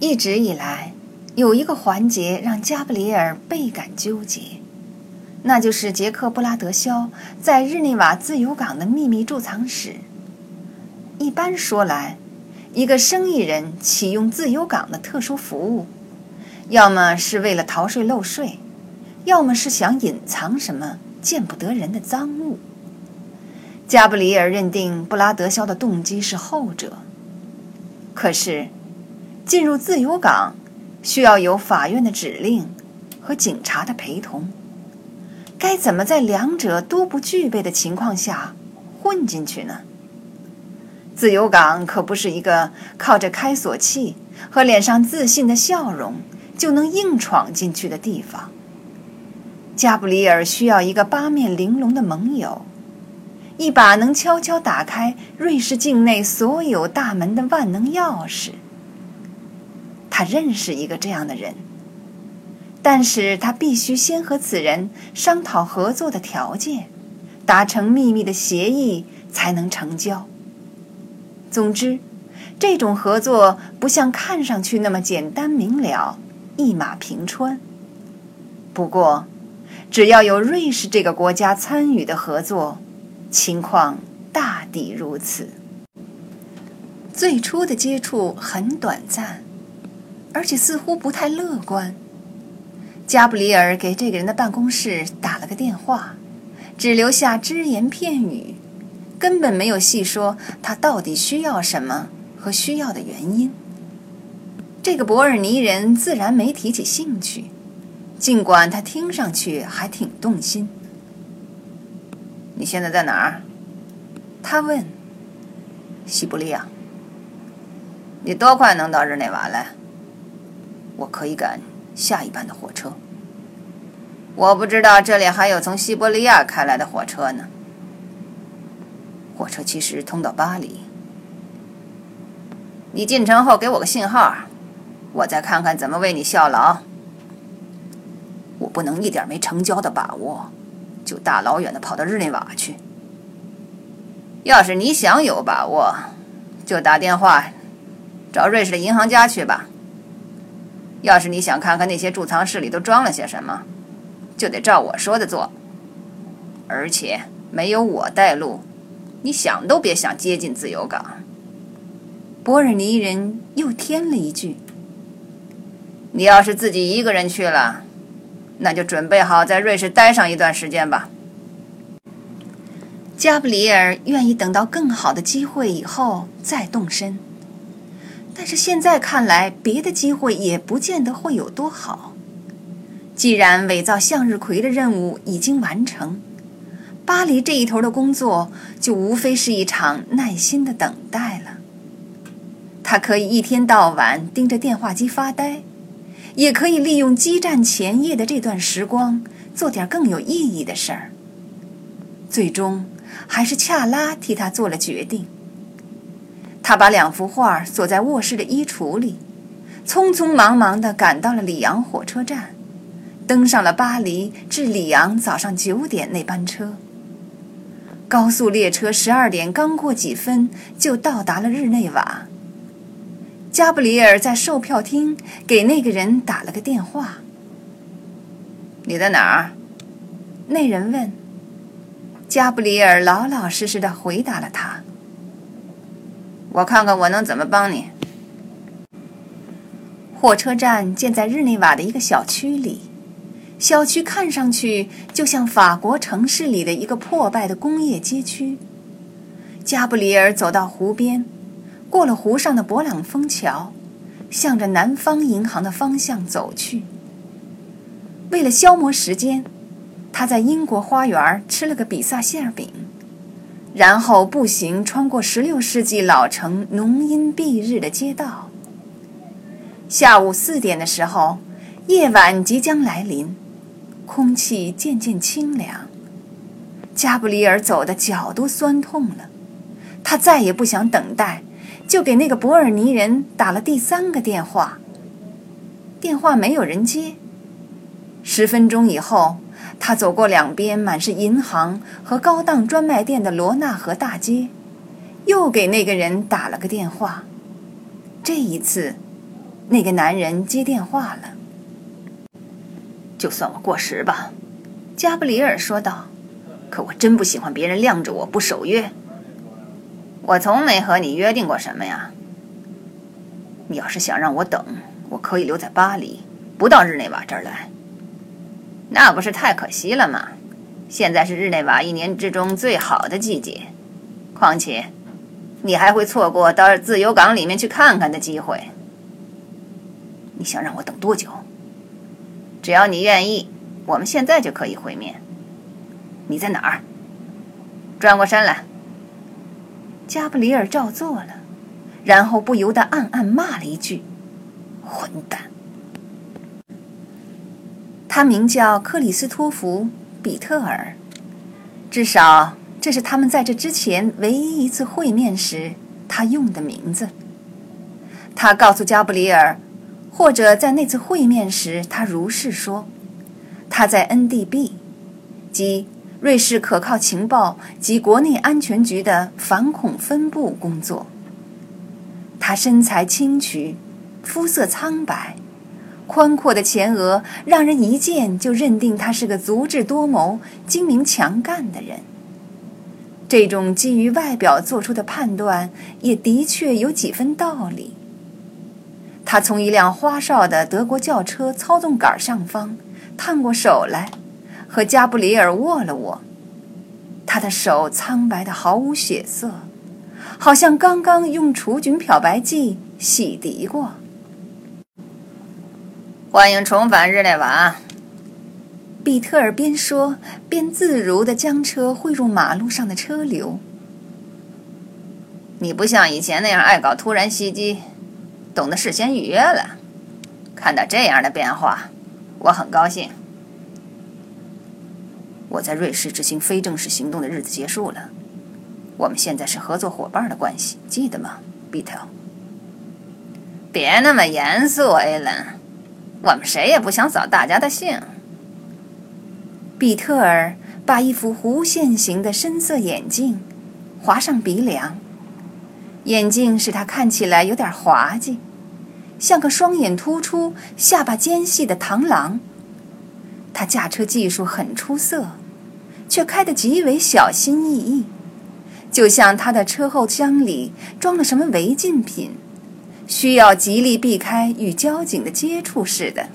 一直以来，有一个环节让加布里尔倍感纠结，那就是杰克布拉德肖在日内瓦自由港的秘密贮藏室。一般说来，一个生意人启用自由港的特殊服务，要么是为了逃税漏税，要么是想隐藏什么见不得人的赃物。加布里尔认定布拉德肖的动机是后者，可是。进入自由港需要有法院的指令和警察的陪同，该怎么在两者都不具备的情况下混进去呢？自由港可不是一个靠着开锁器和脸上自信的笑容就能硬闯进去的地方。加布里尔需要一个八面玲珑的盟友，一把能悄悄打开瑞士境内所有大门的万能钥匙。他认识一个这样的人，但是他必须先和此人商讨合作的条件，达成秘密的协议，才能成交。总之，这种合作不像看上去那么简单明了，一马平川。不过，只要有瑞士这个国家参与的合作，情况大抵如此。最初的接触很短暂。而且似乎不太乐观。加布里尔给这个人的办公室打了个电话，只留下只言片语，根本没有细说他到底需要什么和需要的原因。这个伯尔尼人自然没提起兴趣，尽管他听上去还挺动心。你现在在哪儿？他问。西伯利亚。你多快能到日内瓦来？我可以赶下一班的火车。我不知道这里还有从西伯利亚开来的火车呢。火车其实通到巴黎。你进城后给我个信号，我再看看怎么为你效劳。我不能一点没成交的把握，就大老远的跑到日内瓦去。要是你想有把握，就打电话找瑞士的银行家去吧。要是你想看看那些贮藏室里都装了些什么，就得照我说的做。而且没有我带路，你想都别想接近自由港。博尔尼人又添了一句：“你要是自己一个人去了，那就准备好在瑞士待上一段时间吧。”加布里尔愿意等到更好的机会以后再动身。但是现在看来，别的机会也不见得会有多好。既然伪造向日葵的任务已经完成，巴黎这一头的工作就无非是一场耐心的等待了。他可以一天到晚盯着电话机发呆，也可以利用激战前夜的这段时光做点更有意义的事儿。最终，还是恰拉替他做了决定。他把两幅画锁在卧室的衣橱里，匆匆忙忙地赶到了里昂火车站，登上了巴黎至里昂早上九点那班车。高速列车十二点刚过几分就到达了日内瓦。加布里尔在售票厅给那个人打了个电话：“你在哪儿？”那人问。加布里尔老老实实的回答了他。我看看我能怎么帮你。火车站建在日内瓦的一个小区里，小区看上去就像法国城市里的一个破败的工业街区。加布里尔走到湖边，过了湖上的勃朗峰桥，向着南方银行的方向走去。为了消磨时间，他在英国花园吃了个比萨馅饼。然后步行穿过16世纪老城浓荫蔽日的街道。下午四点的时候，夜晚即将来临，空气渐渐清凉。加布里尔走的脚都酸痛了，他再也不想等待，就给那个博尔尼人打了第三个电话。电话没有人接。十分钟以后。他走过两边满是银行和高档专卖店的罗纳河大街，又给那个人打了个电话。这一次，那个男人接电话了。就算我过时吧，加布里尔说道。可我真不喜欢别人晾着我不守约。我从没和你约定过什么呀。你要是想让我等，我可以留在巴黎，不到日内瓦这儿来。那不是太可惜了吗？现在是日内瓦一年之中最好的季节。况且，你还会错过到自由港里面去看看的机会。你想让我等多久？只要你愿意，我们现在就可以会面。你在哪儿？转过身来。加布里尔照做了，然后不由得暗暗骂了一句：“混蛋！”他名叫克里斯托弗·比特尔，至少这是他们在这之前唯一一次会面时他用的名字。他告诉加布里尔，或者在那次会面时他如是说：“他在 NDB，即。”瑞士可靠情报及国内安全局的反恐分部工作。他身材清癯，肤色苍白，宽阔的前额让人一见就认定他是个足智多谋、精明强干的人。这种基于外表做出的判断也的确有几分道理。他从一辆花哨的德国轿车操纵杆上方探过手来。和加布里尔握了握，他的手苍白的毫无血色，好像刚刚用除菌漂白剂洗涤过。欢迎重返日内瓦，比特尔边说边自如地将车汇入马路上的车流。你不像以前那样爱搞突然袭击，懂得事先预约了。看到这样的变化，我很高兴。我在瑞士执行非正式行动的日子结束了，我们现在是合作伙伴的关系，记得吗，比特？别那么严肃，艾伦，我们谁也不想扫大家的兴。比特尔把一副弧线形的深色眼镜划上鼻梁，眼镜使他看起来有点滑稽，像个双眼突出、下巴尖细的螳螂。他驾车技术很出色，却开得极为小心翼翼，就像他的车后箱里装了什么违禁品，需要极力避开与交警的接触似的。